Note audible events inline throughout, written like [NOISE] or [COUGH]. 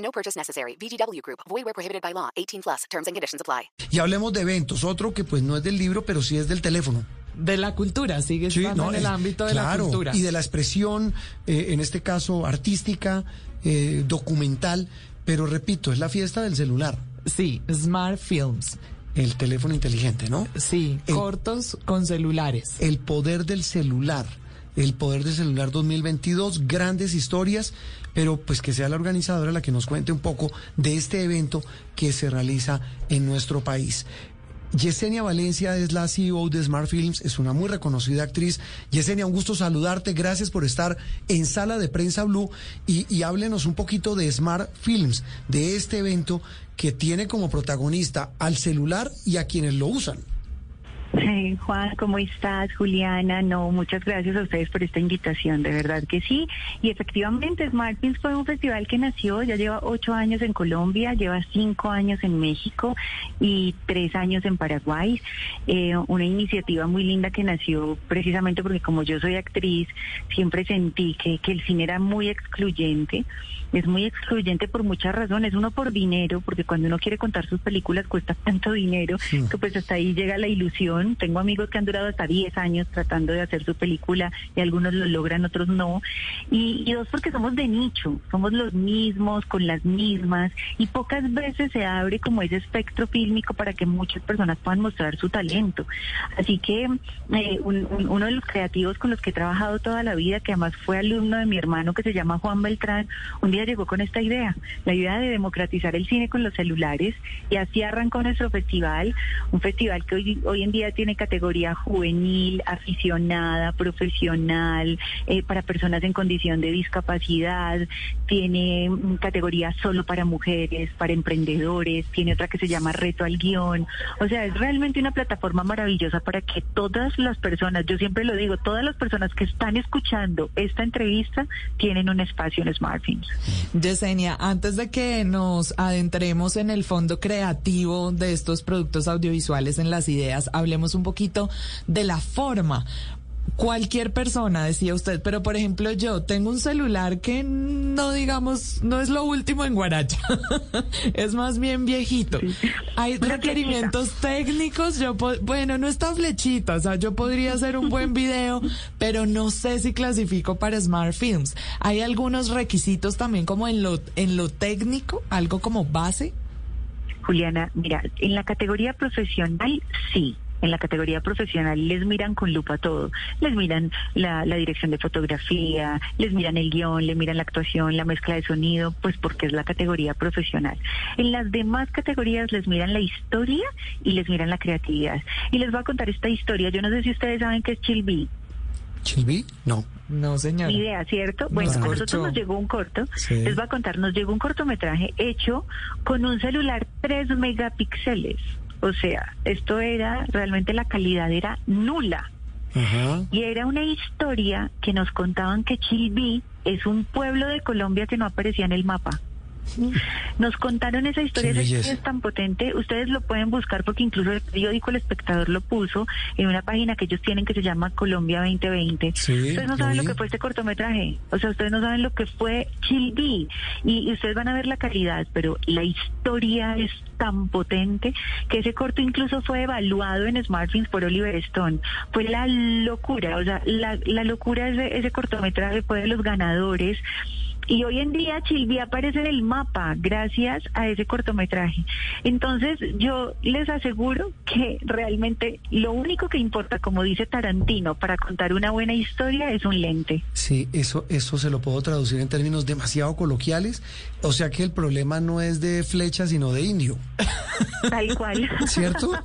No purchase necessary. VGW Group. Void where prohibited by law. 18 plus. Terms and conditions apply. Y hablemos de eventos, otro que pues no es del libro, pero sí es del teléfono. De la cultura, sigue Sí, estando no, en el es- ámbito de claro, la cultura. Y de la expresión, eh, en este caso artística, eh, documental, pero repito, es la fiesta del celular, Sí, Smart Films. el teléfono inteligente, ¿no? Sí, El- cortos con celulares. El poder del celular, el poder del celular 2022, grandes historias, pero pues que sea la organizadora la que nos cuente un poco de este evento que se realiza en nuestro país. Yesenia Valencia es la CEO de Smart Films, es una muy reconocida actriz. Yesenia, un gusto saludarte, gracias por estar en Sala de Prensa Blue y, y háblenos un poquito de Smart Films, de este evento que tiene como protagonista al celular y a quienes lo usan. Juan, ¿cómo estás? Juliana, no, muchas gracias a ustedes por esta invitación, de verdad que sí. Y efectivamente, Smartpins fue un festival que nació, ya lleva ocho años en Colombia, lleva cinco años en México y tres años en Paraguay. Eh, una iniciativa muy linda que nació precisamente porque como yo soy actriz, siempre sentí que, que el cine era muy excluyente. Es muy excluyente por muchas razones. Uno por dinero, porque cuando uno quiere contar sus películas cuesta tanto dinero que pues hasta ahí llega la ilusión. Tengo amigos que han durado hasta 10 años tratando de hacer su película y algunos lo logran, otros no. Y, y dos, porque somos de nicho, somos los mismos, con las mismas y pocas veces se abre como ese espectro fílmico para que muchas personas puedan mostrar su talento. Así que eh, un- un- uno de los creativos con los que he trabajado toda la vida, que además fue alumno de mi hermano que se llama Juan Beltrán, un día llegó con esta idea, la idea de democratizar el cine con los celulares y así arrancó nuestro festival, un festival que hoy, hoy en día tiene categoría juvenil, aficionada, profesional, eh, para personas en condición de discapacidad, tiene mm, categoría solo para mujeres, para emprendedores, tiene otra que se llama Reto al Guión, o sea, es realmente una plataforma maravillosa para que todas las personas, yo siempre lo digo, todas las personas que están escuchando esta entrevista tienen un espacio en SmartFilms. Yesenia, antes de que nos adentremos en el fondo creativo de estos productos audiovisuales, en las ideas, hablemos un poquito de la forma. Cualquier persona, decía usted, pero por ejemplo yo tengo un celular que no digamos, no es lo último en Guaracha, [LAUGHS] es más bien viejito. Hay Una requerimientos técnicos, yo bueno, no está flechita, o sea, yo podría hacer un buen video, pero no sé si clasifico para Smart Films. Hay algunos requisitos también como en lo en lo técnico, algo como base. Juliana, mira, en la categoría profesional sí. En la categoría profesional les miran con lupa todo. Les miran la, la dirección de fotografía, les miran el guion, le miran la actuación, la mezcla de sonido, pues porque es la categoría profesional. En las demás categorías les miran la historia y les miran la creatividad. Y les voy a contar esta historia. Yo no sé si ustedes saben qué es Chilby. ¿Chilby? No. No, señor. Ni idea, ¿cierto? Bueno, a nosotros nos llegó un corto, Sí. les voy a contar, nos llegó un cortometraje hecho con un celular 3 megapíxeles. O sea, esto era, realmente la calidad era nula. Ajá. Y era una historia que nos contaban que Chilví es un pueblo de Colombia que no aparecía en el mapa. Nos contaron esa historia, Qué esa es tan potente, ustedes lo pueden buscar porque incluso el periódico El Espectador lo puso en una página que ellos tienen que se llama Colombia 2020. Sí, ustedes no saben lo que fue este cortometraje, o sea, ustedes no saben lo que fue Chilví y, y ustedes van a ver la calidad, pero la historia es tan potente que ese corto incluso fue evaluado en Smartphones por Oliver Stone. Fue la locura, o sea, la, la locura de ese, ese cortometraje fue de los ganadores. Y hoy en día Chilvi aparece en el mapa gracias a ese cortometraje. Entonces yo les aseguro que realmente lo único que importa, como dice Tarantino, para contar una buena historia es un lente. Sí, eso, eso se lo puedo traducir en términos demasiado coloquiales. O sea que el problema no es de flecha, sino de indio. Tal cual. ¿Cierto? [LAUGHS]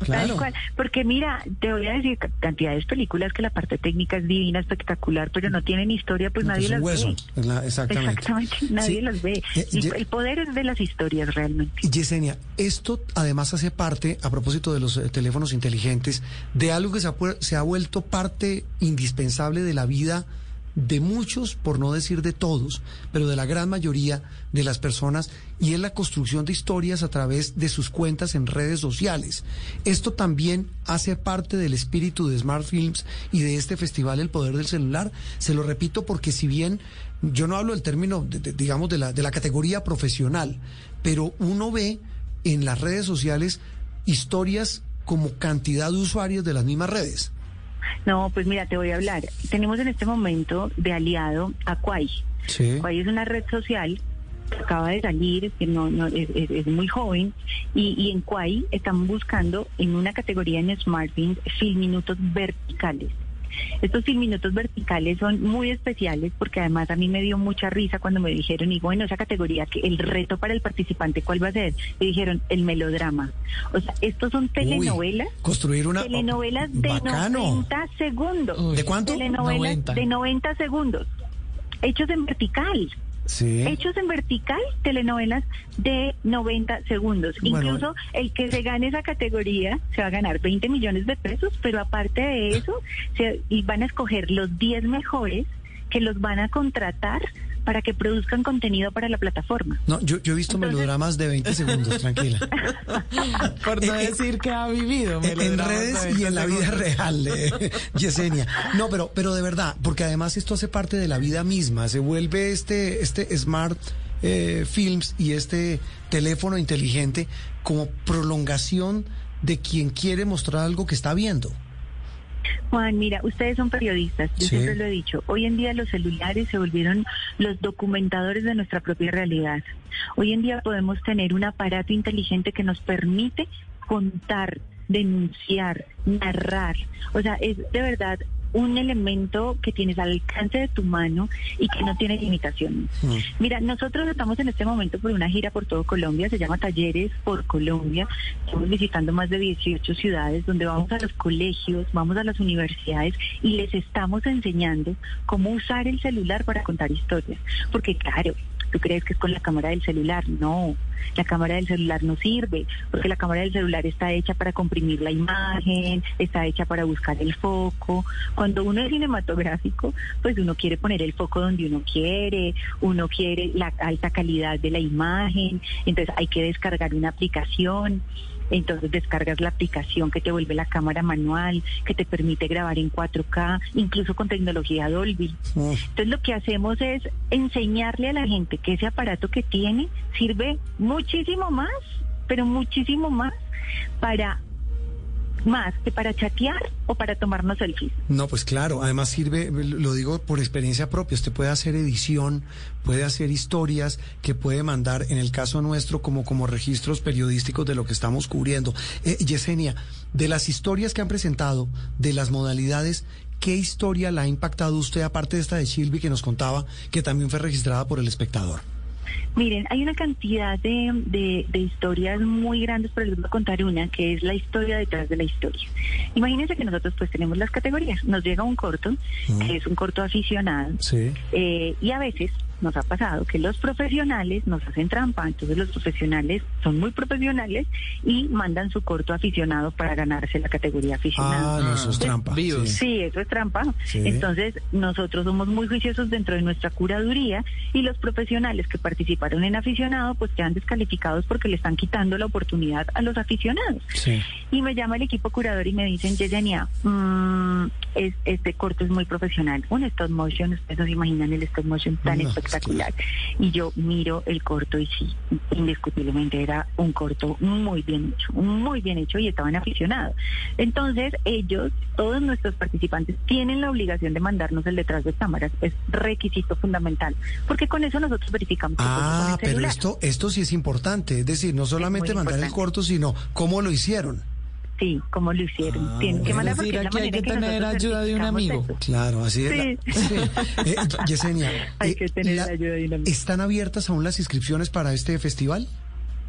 Claro. Tal cual. Porque mira, te voy a decir ca- cantidades de películas que la parte técnica es divina, espectacular, pero no tienen historia, pues No, nadie las hueso. ve. Es la, exactamente. Exactamente, [LAUGHS] nadie Sí. los ve. Eh, El, Ye- el poder es de las historias realmente. Y Yesenia, esto además hace parte, a propósito de los eh, teléfonos inteligentes, de algo que se ha, se ha vuelto parte indispensable de la vida de muchos, por no decir de todos, pero de la gran mayoría de las personas, y es la construcción de historias a través de sus cuentas en redes sociales. Esto también hace parte del espíritu de Smart Films y de este festival El Poder del Celular. Se lo repito porque si bien yo no hablo del término, de- digamos, de la, de la categoría profesional, pero uno ve en las redes sociales historias como cantidad de usuarios de las mismas redes. No, pues mira, te voy a hablar. Tenemos en este momento de aliado a Quai. Sí. Es una red social que acaba de salir, que no, no es, es- muy joven, y, y en Quai estamos buscando en una categoría en SmartBeams filminutos verticales. Estos filminutos verticales son muy especiales porque además a mí me dio mucha risa cuando me dijeron, y bueno, esa categoría, que el reto para el participante, ¿cuál va a ser? Me dijeron, el melodrama. O sea, estos son telenovelas. Uy, construir una... Telenovelas de Bacano. 90 segundos. Uy, ¿De cuánto? Telenovelas 90. de 90 segundos. Hechos en vertical. Sí. Hechos en vertical, telenovelas de 90 segundos. Bueno. Incluso el que se gane esa categoría se va a ganar 20 millones de pesos, pero aparte de eso, se, y van a escoger los 10 mejores que los van a contratar para que produzcan contenido para la plataforma. No, yo, yo he visto Entonces- melodramas de 20 segundos, tranquila. [LAUGHS] Por no Eh, eh, decir que ha vivido. En, redes 20 y en la vida real, eh, [LAUGHS] Yesenia. No, pero, pero de verdad, porque además esto hace parte de la vida misma. Se vuelve este, este Smart eh, Films y este teléfono inteligente como prolongación de quien quiere mostrar algo que está viendo. Juan, mira, ustedes son periodistas, yo Sí. siempre lo he dicho. Hoy en día los celulares se volvieron los documentadores de nuestra propia realidad. Hoy en día podemos tener un aparato inteligente que nos permite contar, denunciar, narrar. O sea, es de verdad un elemento que tienes al alcance de tu mano y que no tiene limitaciones. Mm. Mira, nosotros estamos en este momento por una gira por todo Colombia, se llama Talleres por Colombia. Estamos visitando más de 18 ciudades donde vamos a los colegios, vamos a las universidades y les estamos enseñando cómo usar el celular para contar historias. Porque claro, tú crees que es con la cámara del celular, no. La cámara del celular no sirve, porque la cámara del celular está hecha para comprimir la imagen, está hecha para buscar el foco. Cuando uno es cinematográfico, pues uno quiere poner el foco donde uno quiere, uno quiere la alta calidad de la imagen, entonces hay que descargar una aplicación. Entonces descargas la aplicación que te vuelve la cámara manual, que te permite grabar en 4K, incluso con tecnología Dolby. Entonces lo que hacemos es enseñarle a la gente que ese aparato que tiene sirve muchísimo más, pero muchísimo más para más que para chatear o para tomarnos selfies. No, pues claro, además sirve, lo digo por experiencia propia, usted puede hacer edición, puede hacer historias que puede mandar, en el caso nuestro, como, como registros periodísticos de lo que estamos cubriendo. Eh, Yesenia, de las historias que han presentado, de las modalidades, ¿qué historia la ha impactado usted, aparte de esta de Shilby que nos contaba, que también fue registrada por el espectador? Miren, hay una cantidad de, de- de historias muy grandes, pero les voy a contar una, que es la historia detrás de la historia. Imagínense que nosotros pues tenemos las categorías. Nos llega un corto, que es un corto aficionado, Sí. eh, y a veces nos ha pasado que los profesionales nos hacen trampa, entonces los profesionales son muy profesionales y mandan su corto aficionado para ganarse la categoría aficionado. Ah, no, eso es Ah, trampa. sí. Sí, eso es trampa. Sí. Entonces, nosotros somos muy juiciosos dentro de nuestra curaduría y los profesionales que participaron en aficionado pues quedan descalificados porque le están quitando la oportunidad a los aficionados. Sí. Y me llama el equipo curador y me dicen, Yesenia, mm, es, este corto es muy profesional. Un stop motion, ustedes no se imaginan el stop motion tan No, espectacular. Y yo miro el corto y sí, indiscutiblemente era un corto muy bien hecho, muy bien hecho y estaban aficionados. Entonces ellos, todos nuestros participantes, tienen la obligación de mandarnos el detrás de cámaras. Es requisito fundamental, porque con eso nosotros verificamos. que Ah, pero esto, esto sí es importante, es decir, no solamente mandar el corto, sino cómo lo hicieron. Sí, como lo hicieron. Ah, Tienen que mandar porque es la aquí hay que en tener nosotros ayuda de un amigo. eso. Claro, así es. Sí. la- [LAUGHS] sí. Eh, Yesenia, [LAUGHS] Hay eh, que tener la ayuda de un amigo. ¿están abiertas aún las inscripciones para este festival?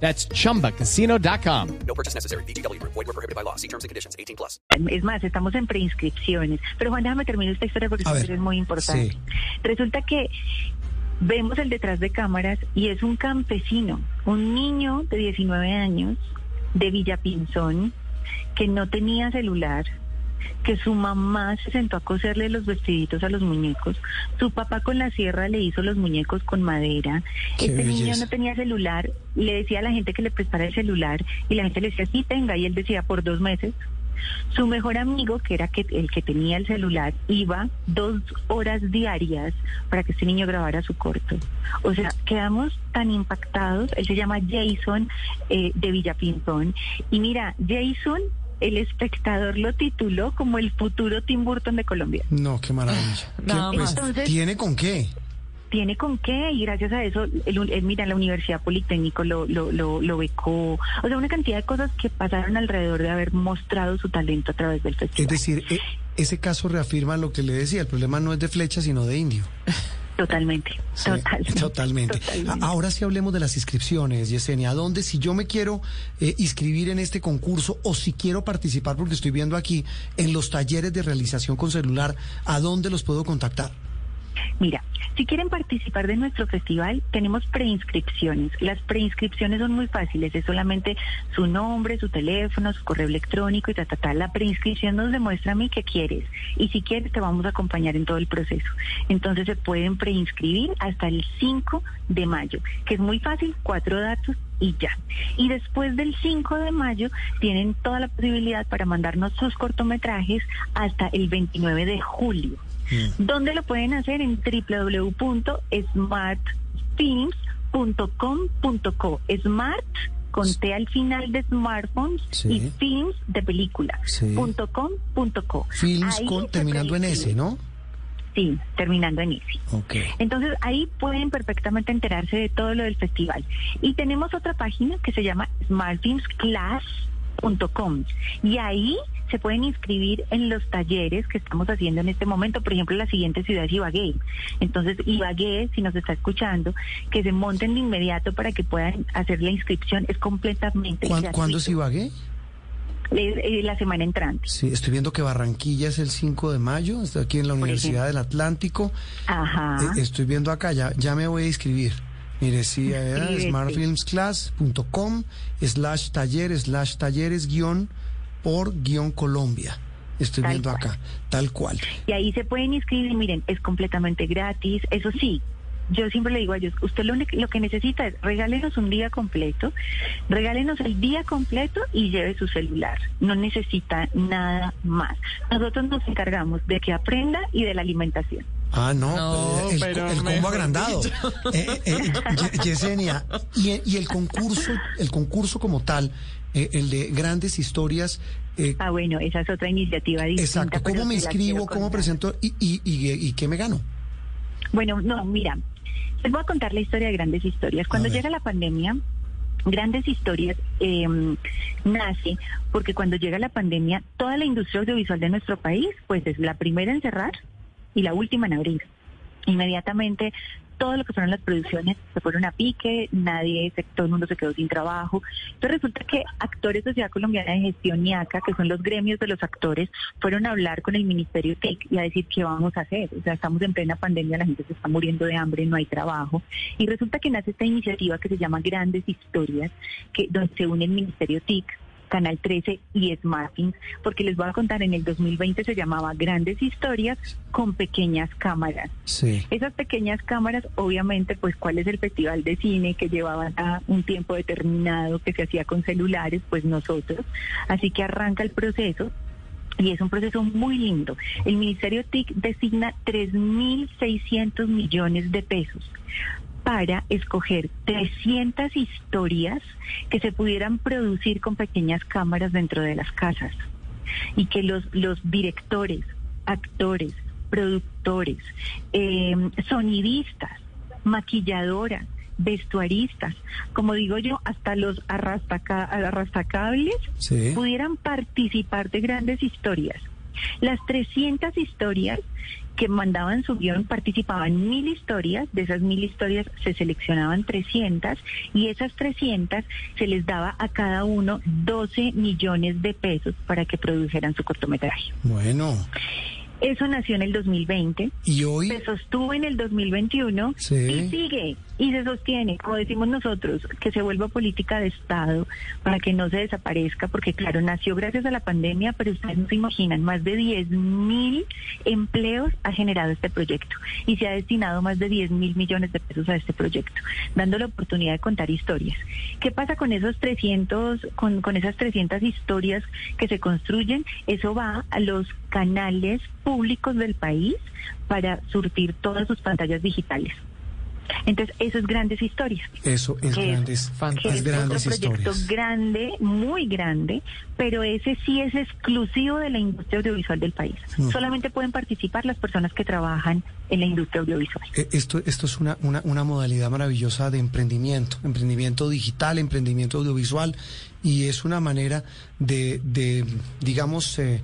That's chumbacasino.com. No purchase necessary. VGW Group. Void were prohibited by law. See terms and conditions. 18 plus. Es más, estamos en preinscripciones. Pero Juan, déjame terminar esta historia porque ver, es muy importante. sí. Resulta que vemos el detrás de cámaras y es un campesino, un niño de 19 años de Villapinzón que no tenía celular, que su mamá se sentó a coserle los vestiditos a los muñecos, su papá con la sierra le hizo los muñecos con madera, Qué este niño no tenía celular, le decía a la gente que le prestara el celular y la gente le decía, sí, tenga, y él decía, por dos meses. Su mejor amigo, que era que, el que tenía el celular, iba dos horas diarias para que este niño grabara su corto. O sea, quedamos tan impactados. Él se llama Jason eh, de Villapinzón. Y mira, Jason, el espectador lo tituló como el futuro Tim Burton de Colombia. No, qué maravilla. ¿Qué- Nada pues. Entonces- ¿Tiene con qué? tiene con qué y gracias a eso, el, el- mira, la Universidad Politécnico lo, lo, lo, lo becó, o sea, una cantidad de cosas que pasaron alrededor de haber mostrado su talento a través del Es festival. decir, e- ese caso reafirma lo que le decía, el problema no es de flecha, sino de indio. [LAUGHS] Totalmente, Sí, totalmente. totalmente. Ahora sí hablemos de las inscripciones, Yesenia. ¿A dónde, si yo me quiero eh, inscribir en este concurso o si quiero participar, porque estoy viendo aquí en los talleres de realización con celular, ¿a dónde los puedo contactar? Mira, si quieren participar de nuestro festival, tenemos preinscripciones. Las preinscripciones son muy fáciles, es solamente su nombre, su teléfono, su correo electrónico y ta, ta, ta. La preinscripción nos demuestra a mí qué quieres y si quieres te vamos a acompañar en todo el proceso. Entonces se pueden preinscribir hasta el 5 de mayo, que es muy fácil, cuatro datos y ya. Y después del 5 de mayo tienen toda la posibilidad para mandarnos sus cortometrajes hasta el 29 de julio. ¿Dónde lo pueden hacer? En www.smartfilms.com.co. Smart con T al final de smartphones Sí. y films de película. Sí. Punto com, punto co. Films Ahí con, terminando en S. ¿no? Sí, terminando en ese. Ok. Entonces ahí pueden perfectamente enterarse de todo lo del festival. Y tenemos otra página que se llama smartfilmsclass.com y ahí se pueden inscribir en los talleres que estamos haciendo en este momento. Por ejemplo, la siguiente ciudad es Ibagué. Entonces, Ibagué, si nos está escuchando, que se monten de inmediato para que puedan hacer la inscripción. Es completamente ¿Cuán- gratuito. ¿Cuándo es Ibagué? Eh, eh, la semana entrante. Sí, estoy viendo que Barranquilla es el 5 de mayo, estoy aquí en la Por Universidad ejemplo. del Atlántico. Ajá. Eh, estoy viendo acá, ya, ya me voy a inscribir. Mire, sí, eh, smartfilmsclass.com slash taller slash talleres guion por guion Colombia. Estoy Tal viendo cual. acá, tal cual. Y ahí se pueden inscribir, miren, es completamente gratis. Eso sí, yo siempre le digo a ellos, usted lo, lo que necesita es regálenos un día completo, regálenos el día completo y lleve su celular. No necesita nada más. Nosotros nos encargamos de que aprenda y de la alimentación. Ah, no, No, eh, el, pero el combo agrandado. Eh, eh, Ye- Yesenia, y, y el concurso, el concurso como tal, eh, el de grandes historias, eh, Ah, bueno, esa es otra iniciativa distinta. exacto, ¿cómo me inscribo? ¿Cómo presento? ¿Y, y, y, y qué me gano? Bueno, no, mira, les voy a contar la historia de Grandes Historias. Cuando llega la pandemia, Grandes Historias eh, nace porque cuando llega la pandemia, toda la industria audiovisual de nuestro país, pues es la primera en cerrar y la última en abrir. Inmediatamente todo lo que fueron las producciones se fueron a pique, nadie, todo el mundo se quedó sin trabajo. Entonces resulta que actores de Sociedad Colombiana de Gestión y ACA, que son los gremios de los actores, fueron a hablar con el Ministerio TIC y a decir qué vamos a hacer. O sea, estamos en plena pandemia, la gente se está muriendo de hambre, no hay trabajo. Y resulta que nace esta iniciativa que se llama Grandes Historias, que donde se une el Ministerio TIC, Canal 13 y Smartings, porque les voy a contar, en el 2020 se llamaba Grandes Historias con pequeñas cámaras. Sí. Esas pequeñas cámaras, obviamente, pues cuál es el festival de cine que llevaban a un tiempo determinado que se hacía con celulares, pues nosotros. Así que arranca el proceso. Y es un proceso muy lindo. El Ministerio TIC designa 3.600 millones de pesos para escoger 300 historias que se pudieran producir con pequeñas cámaras dentro de las casas y que los, los directores, actores, productores, eh, sonidistas, maquilladoras, vestuaristas, como digo yo, hasta los arrastaca, arrastacables Sí. pudieran participar de grandes historias. Las 300 historias que mandaban su guion participaban mil historias, de esas mil historias se seleccionaban 300 y esas 300 se les daba a cada uno 12 millones de pesos para que produjeran su cortometraje. Bueno, Eso nació en el 2020. y hoy, Se sostuvo en el 2021 Sí. y sigue y se sostiene, como decimos nosotros, que se vuelva política de Estado para que no se desaparezca, porque claro, nació gracias a la pandemia, pero ustedes no se imaginan, más de 10 mil empleos ha generado este proyecto y se ha destinado más de 10 mil millones de pesos a este proyecto, dando la oportunidad de contar historias. ¿Qué pasa con esos 300, con, con esas 300 historias que se construyen? Eso va a los canales públicos del país para surtir todas sus pantallas digitales. Entonces, eso es grandes historias. eso es que grandes, que es es grandes otro proyecto historias. grande, muy grande, pero ese sí es exclusivo de la industria audiovisual del país. Mm. Solamente pueden participar las personas que trabajan en la industria audiovisual. Eh, Esto, esto es una, una, una modalidad maravillosa de emprendimiento, emprendimiento digital, emprendimiento audiovisual, y es una manera de, de digamos, eh,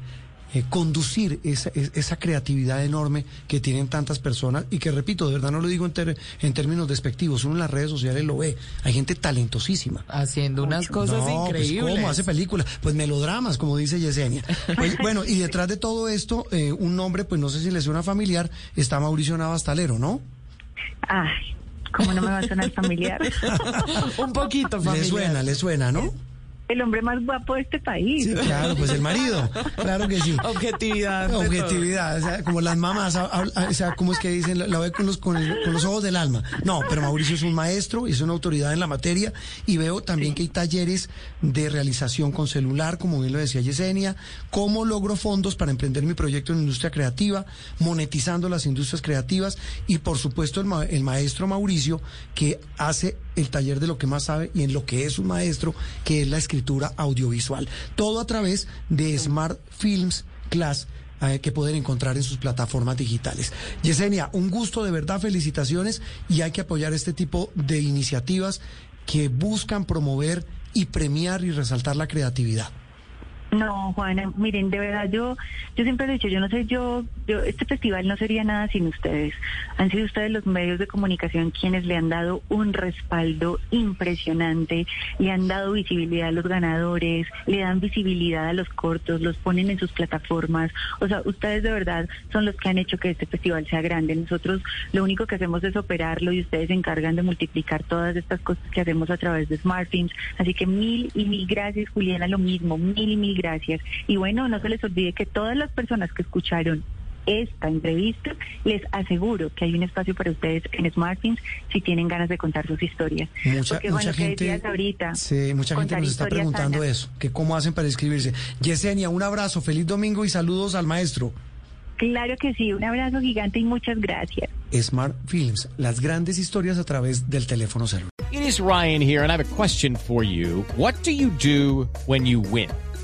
eh, conducir esa, es- esa creatividad enorme que tienen tantas personas y que, repito, de verdad no lo digo en, ter- en términos despectivos, uno en las redes sociales lo ve, hay gente talentosísima. Haciendo unas cosas no, increíbles. Pues, ¿Cómo hace películas? Pues melodramas, como dice Yesenia. Pues, [LAUGHS] bueno, y detrás de todo esto, eh, un nombre, pues no sé si le suena familiar, está Mauricio Navastalero, ¿no? Ay, ¿cómo no me va a sonar familiar? [LAUGHS] Un poquito, Le familiar. suena, le suena, ¿no? El hombre más guapo de este país. Sí, claro, pues el marido, claro que sí. Objetividad. Objetividad, o sea, como las mamás, o sea, ¿cómo es que dicen? La, la ve con los, con, el- con los ojos del alma. No, pero Mauricio es un maestro, es una autoridad en la materia y veo también que hay talleres de realización con celular, como bien lo decía Yesenia, cómo logro fondos para emprender mi proyecto en la industria creativa, monetizando las industrias creativas y por supuesto el, ma- el maestro Mauricio que hace el taller de lo que más sabe y en lo que es un maestro, que es la escritura audiovisual. Todo a través de Smart Films Class eh, que pueden encontrar en sus plataformas digitales. Yesenia, un gusto de verdad, felicitaciones y hay que apoyar este tipo de iniciativas que buscan promover y premiar y resaltar la creatividad. No, Juana, miren, de verdad yo, yo siempre he dicho, yo no sé, yo, yo, este festival no sería nada sin ustedes. Han sido ustedes los medios de comunicación quienes le han dado un respaldo impresionante, le han dado visibilidad a los ganadores, le dan visibilidad a los cortos, los ponen en sus plataformas. O sea, ustedes de verdad son los que han hecho que este festival sea grande. Nosotros lo único que hacemos es operarlo y ustedes se encargan de multiplicar todas estas cosas que hacemos a través de SmartFilms. Así que mil y mil gracias, Juliana, lo mismo, mil y mil gracias. Y bueno, no se les olvide que todas las personas que escucharon esta entrevista, les aseguro que hay un espacio para ustedes en SmartFilms si tienen ganas de contar sus historias. Mucha, Porque, mucha bueno, que gente, decías ahorita, sí, mucha gente nos está preguntando sanas. eso, que cómo hacen para inscribirse. Yesenia, un abrazo, feliz domingo y saludos al maestro. Claro que sí, un abrazo gigante y muchas gracias. Smart Films, las grandes historias a través del teléfono celular. It is Ryan here, and I have a question for you. What do you do when you win?